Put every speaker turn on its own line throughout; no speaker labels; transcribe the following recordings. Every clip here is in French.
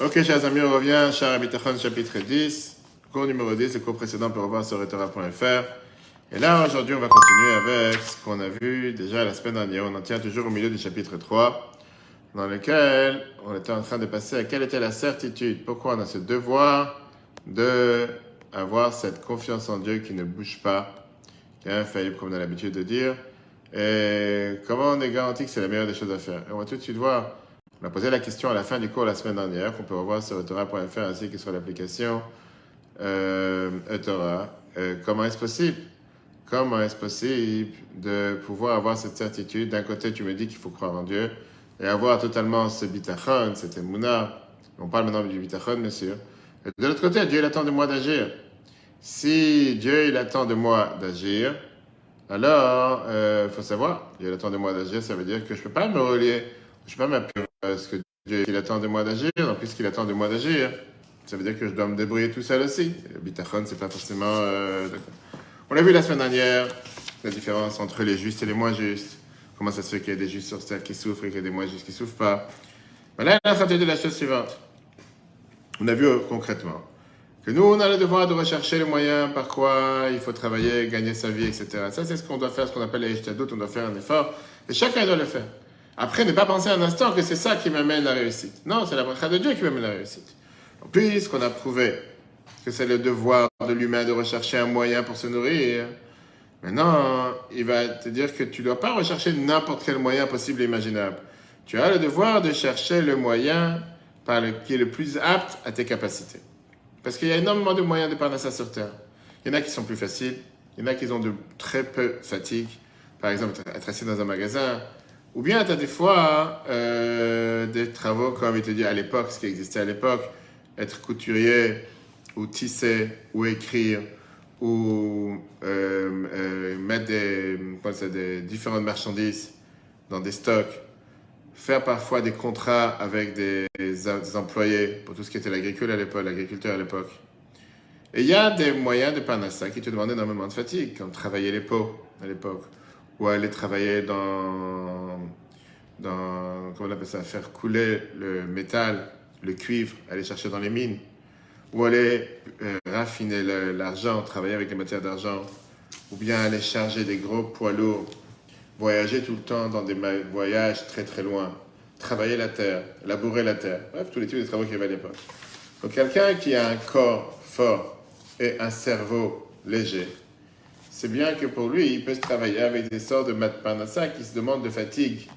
Ok, chers amis, on revient, Char Abitachon, chapitre 10, cours numéro 10, le cours précédent pour revoir sur Etora.fr. Et là, aujourd'hui, on va continuer avec ce qu'on a vu déjà la semaine dernière. On en tient toujours au milieu du chapitre 3, dans lequel on était en train de passer à quelle était la certitude, pourquoi on a ce devoir de cette confiance en Dieu qui ne bouge pas, qui est infaillible, comme on a l'habitude de dire, et comment on est garanti que c'est la meilleure des choses à faire? Et on va tout de suite voir, on a posé la question à la fin du cours la semaine dernière, qu'on peut revoir sur etora.fr ainsi que sur l'application euh, etora. Euh, comment est-ce possible? Comment est-ce possible de pouvoir avoir cette certitude? D'un côté, tu me dis qu'il faut croire en Dieu et avoir totalement ce bitachon, cette mouna. On parle maintenant du bitachon, bien sûr. Et de l'autre côté, Dieu il attend de moi d'agir. Si Dieu il attend de moi d'agir, alors il euh, faut savoir, il attend de moi d'agir, ça veut dire que je ne peux pas me relier, je ne peux pas m'appuyer à ce que Dieu attend de moi d'agir? En plus qu'il attend de moi d'agir, ça veut dire que je dois me débrouiller tout seul aussi. Bitachon, c'est pas forcément. Euh, on l'a vu la semaine dernière, la différence entre les justes et les moins justes. Comment ça se fait qu'il y a des justes sur terre qui souffrent et qu'il y a des moins justes qui souffrent pas? Mais là, la de la chose suivante. On a vu euh, concrètement que nous, on a le devoir de rechercher les moyens par quoi il faut travailler, gagner sa vie, etc. Ça, c'est ce qu'on doit faire, ce qu'on appelle les ishtadot, on doit faire un effort, et chacun doit le faire. Après, ne pas penser un instant que c'est ça qui m'amène la réussite. Non, c'est la bracha de Dieu qui m'amène la réussite. Puisqu'on a prouvé que c'est le devoir de l'humain de rechercher un moyen pour se nourrir. Maintenant, il va te dire que tu ne dois pas rechercher n'importe quel moyen possible et imaginable. Tu as le devoir de chercher le moyen qui est le plus apte à tes capacités. Parce qu'il y a énormément de moyens de parler ça sur Terre. Il y en a qui sont plus faciles, il y en a qui ont de très peu fatigue. Par exemple, être assis dans un magasin. Ou bien tu as des fois euh, des travaux comme il te dit à l'époque, ce qui existait à l'époque, être couturier ou tisser, ou écrire, ou euh, euh, mettre des, des, différentes marchandises dans des stocks, faire parfois des contrats avec des, employés pour tout ce qui était l'agriculture à l'époque, l'agriculteur à l'époque. Et il y a des moyens de panassa qui te demandent énormément de fatigue, comme travailler les pots à l'époque, ou aller travailler dans, dans, comment on appelle ça, faire couler le métal, le cuivre, aller chercher dans les mines ou aller euh, raffiner l'argent, travailler avec les matières d'argent, ou bien aller charger des gros poids lourds, voyager tout le temps dans des voyages très très loin, travailler la terre, labourer la terre, bref, tous les types de travaux qu'il y avait à l'époque. Donc quelqu'un qui a un corps fort et un cerveau léger, c'est bien que pour lui, il peut travailler avec des sortes de matpanasa qui se demandent de fatigue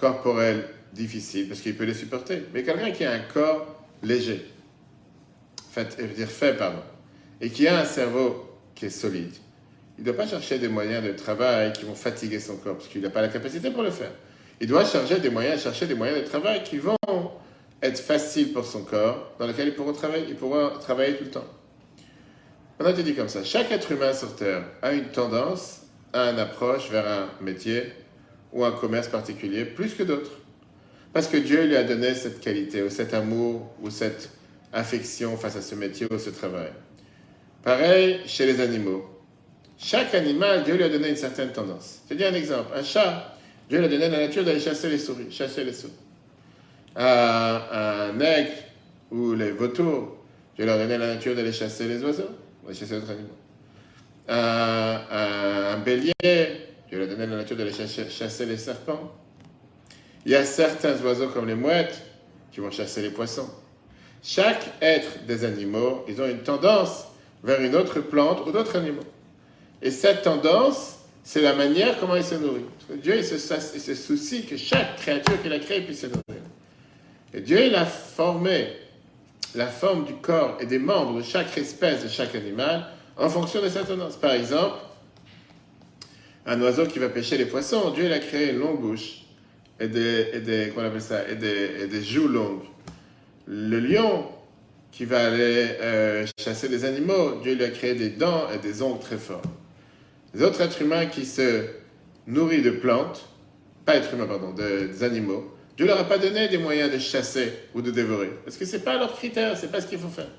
corporelle difficile, parce qu'il peut les supporter. Mais quelqu'un qui a un corps léger, fait, dire fait, pardon, et qui a un cerveau qui est solide, il ne doit pas chercher des moyens de travail qui vont fatiguer son corps, parce qu'il n'a pas la capacité pour le faire. Il doit chercher des moyens, chercher des moyens de travail qui vont être faciles pour son corps, dans lesquels il pourra travailler, il pourra travailler tout le temps. On te dit comme ça, chaque être humain sur Terre a une tendance à une approche vers un métier ou un commerce particulier plus que d'autres. Parce que Dieu lui a donné cette qualité, ou cet amour, ou cette affection face à ce métier ou ce travail. Pareil chez les animaux. Chaque animal, Dieu lui a donné une certaine tendance. Je te dis un exemple. Un chat, Dieu lui a donné la nature d'aller chasser les souris, chasser les souris. Un, aigle ou les vautours, Dieu leur a donné la nature d'aller chasser les oiseaux, chasser d'autres animaux. Un, bélier, Dieu a donné la nature d'aller chasser, les serpents. Il y a certains oiseaux comme les mouettes qui vont chasser les poissons. Chaque être des animaux, ils ont une tendance vers une autre plante ou d'autres animaux. Et cette tendance, c'est la manière comment ils se nourrissent. Dieu, il se, soucie que chaque créature qu'il a créée puisse se nourrir. Et Dieu, il a formé la forme du corps et des membres de chaque espèce, de chaque animal, en fonction de cette tendance. Par exemple, un oiseau qui va pêcher les poissons, Dieu, il a créé une longue bouche et des, et des, ça, et des, et des joues longues le lion qui va aller euh, chasser des animaux, Dieu lui a créé des dents et des ongles très forts. Les autres êtres humains qui se nourrissent de plantes, pas êtres humains, pardon, des animaux, Dieu leur a pas donné des moyens de chasser ou de dévorer. Parce que ce n'est pas leur critère, ce n'est pas ce qu'il faut faire.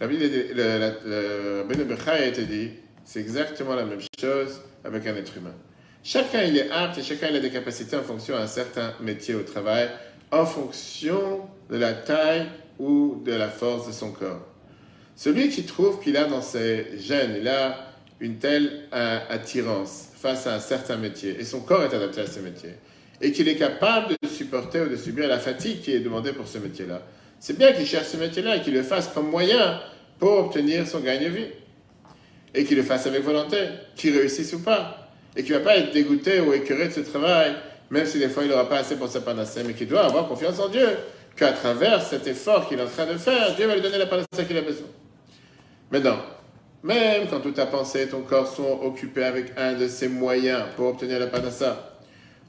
La Bible, le, le, a été dit, c'est exactement la même chose avec un être humain. Chacun il est apte et chacun il a des capacités en fonction d'un certain métier au travail, en fonction de la taille ou de la force de son corps. Celui qui trouve qu'il a dans ses gènes, il a une telle euh, attirance face à un certain métier, et son corps est adapté à ce métier, et qu'il est capable de supporter ou de subir la fatigue qui est demandée pour ce métier-là, c'est bien qu'il cherche ce métier-là et qu'il le fasse comme moyen pour obtenir son gagne vie. Et qu'il le fasse avec volonté, qu'il réussisse ou pas. Et qu'il ne va pas être dégoûté ou écœuré de ce travail, même si des fois il n'aura pas assez pour sa panacée, mais qu'il doit avoir confiance en Dieu, qu'à travers cet effort qu'il est en train de faire, Dieu va lui donner la panacée qu'il a besoin. Maintenant, même quand toute ta pensée et ton corps sont occupés avec un de ces moyens pour obtenir la panassa,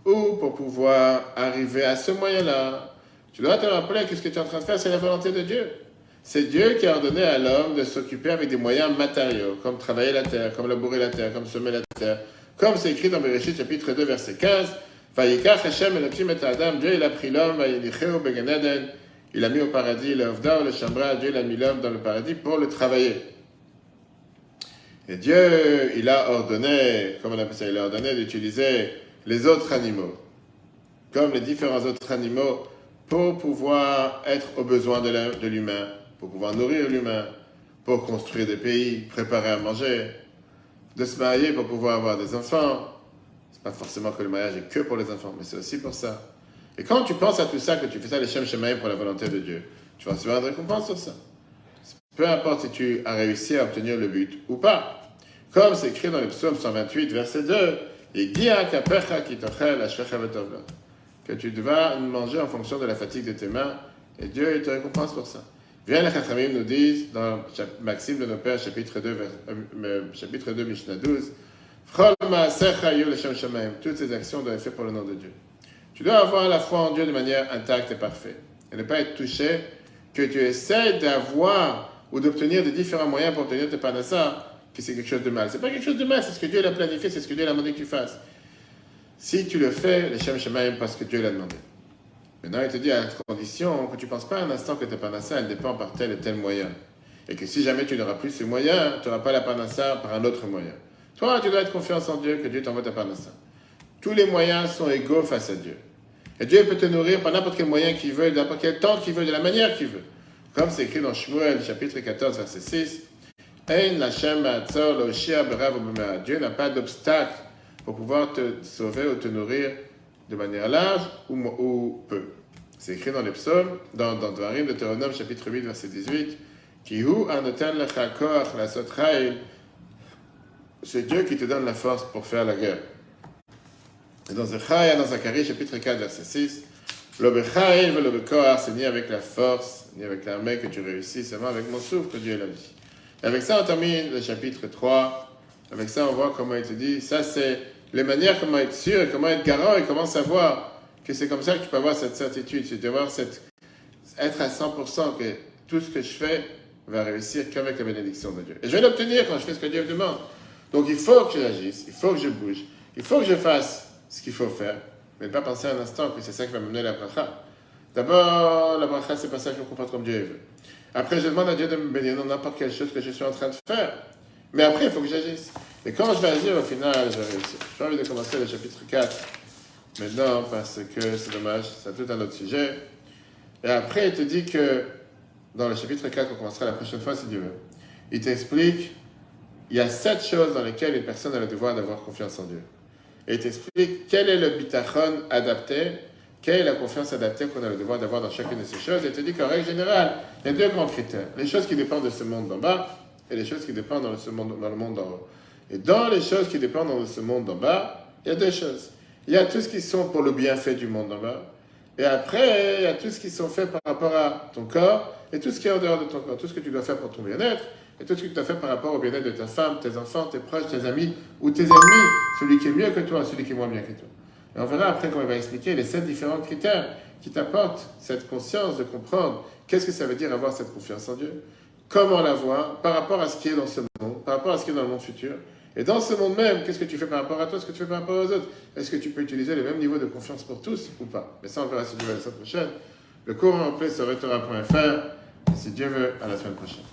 ou pour pouvoir arriver à ce moyen-là, tu dois te rappeler que ce que tu es en train de faire, c'est la volonté de Dieu. C'est Dieu qui a ordonné à l'homme de s'occuper avec des moyens matériaux, comme travailler la terre, comme labourer la terre, comme semer la terre, comme c'est écrit dans Bereshit chapitre 2 verset 15. Hashem et Adam, Dieu il a pris l'homme, il a mis au paradis le le chambra, Dieu a mis l'homme dans le paradis pour le travailler. Et Dieu, il a ordonné, comme on appelle ça, il a ordonné d'utiliser les autres animaux, comme les différents autres animaux pour pouvoir être aux besoins de l'humain, pour pouvoir nourrir l'humain, pour construire des pays, préparer à manger, de se marier pour pouvoir avoir des enfants. C'est pas forcément que le mariage est que pour les enfants, mais c'est aussi pour ça. Et quand tu penses à tout ça, que tu fais ça les Shem Shemaim pour la volonté de Dieu, tu vas recevoir une récompense sur ça. Peu importe si tu as réussi à obtenir le but ou pas. Comme c'est écrit dans le psaume 128, verset 2, et que tu devras manger en fonction de la fatigue de tes mains, et Dieu te récompense pour ça. Viens les Chachamim nous disent dans Maxime de nos pères, chapitre 2, euh, chapitre 2 Mishnah 12, toutes ces actions doivent être faites pour le nom de Dieu. Tu dois avoir la foi en Dieu de manière intacte et parfaite, et ne pas être touché que tu essaies d'avoir ou d'obtenir de différents moyens pour obtenir tes panassa, que c'est quelque chose de mal. C'est pas quelque chose de mal, c'est ce que Dieu l'a planifié, c'est ce que Dieu a demandé que tu fasses. Si tu le fais, les Shem parce que Dieu l'a demandé. Maintenant, il te dit à la condition que tu ne penses pas un instant que ta panassa, elle dépend par tel et tel moyen. Et que si jamais tu n'auras plus ce moyen, tu n'auras pas la panassa par un autre moyen. Toi, tu dois être confiance en Dieu que Dieu t'envoie ta panassa. Tous les moyens sont égaux face à Dieu. Et Dieu peut te nourrir par n'importe quel moyen qu'il veut, n'importe quel temps qu'il veut, de la manière qu'il veut. Comme c'est écrit dans Shmuel, chapitre 14, verset 6. Dieu n'a pas d'obstacle pour pouvoir te sauver ou te nourrir de manière large ou, peu. C'est écrit dans les psaumes, dans, dans Deutéronome, chapitre 8, verset 18. C'est Dieu qui te donne la force pour faire la guerre. Et dans Zechaya, dans Zacharie, chapitre 4, verset 6, c'est ni avec la force, ni avec l'armée que tu réussis, seulement avec mon souffle que Dieu est la vie. Et avec ça, on termine le chapitre 3. Avec ça, on voit comment il te dit, ça c'est les manières comment être sûr comment être garant et comment savoir que c'est comme ça que tu peux avoir cette certitude, c'est d'avoir cette, être à 100% que tout ce que je fais va réussir qu'avec la bénédiction de Dieu. Et je vais l'obtenir quand je fais ce que Dieu me demande. Donc il faut que j'agisse, il faut que je bouge, il faut que je fasse ce qu'il faut faire, mais ne pas penser un instant que c'est ça qui va me mener la bracha. D'abord, la bracha, c'est pas ça que je comporte comme Dieu veut. Après, je demande à Dieu de me bénir dans n'importe quelle chose que je suis en train de faire. Mais après, il faut que j'agisse. Et quand je vais agir, au final, je vais réussir. J'ai envie de commencer le chapitre 4 maintenant parce que c'est dommage, c'est tout un autre sujet. Et après, il te dit que dans le chapitre 4, on commencera la prochaine fois si Dieu veut. Il t'explique, il y a sept choses dans lesquelles une personne a le devoir d'avoir confiance en Dieu. Et il t'explique quel est le bitachon adapté, quelle est la confiance adaptée qu'on a le devoir d'avoir dans chacune de ces choses. Et il te dit qu'en règle générale, il y a deux grands critères. Les choses qui dépendent de ce monde d'en bas et les choses qui dépendent dans, ce monde, dans le monde d'en haut. Et dans les choses qui dépendent de ce monde d'en bas, il y a deux choses. Il y a tout ce qui sont pour le bienfait du monde d'en bas. Et après, il y a tout ce qui sont faits par rapport à ton corps et tout ce qui est en dehors de ton corps, tout ce que tu dois faire pour ton bien-être et tout ce que tu dois faire par rapport au bien-être de ta femme, tes enfants, tes proches, tes amis ou tes ennemis, celui qui est mieux que toi, celui qui est moins bien que toi. Et on verra après comment il va expliquer les sept différents critères qui t'apportent cette conscience de comprendre qu'est-ce que ça veut dire avoir cette confiance en Dieu, comment la voir par rapport à ce qui est dans ce monde, par rapport à ce qui est dans le monde futur, et dans ce monde même, qu'est-ce que tu fais par rapport à toi, ce que tu fais par rapport aux autres? Est-ce que tu peux utiliser le même niveau de confiance pour tous ou pas? Mais ça, on verra si Dieu veut la semaine prochaine. Le cours en plus sur retour.fr. Si Dieu veut, à la semaine prochaine.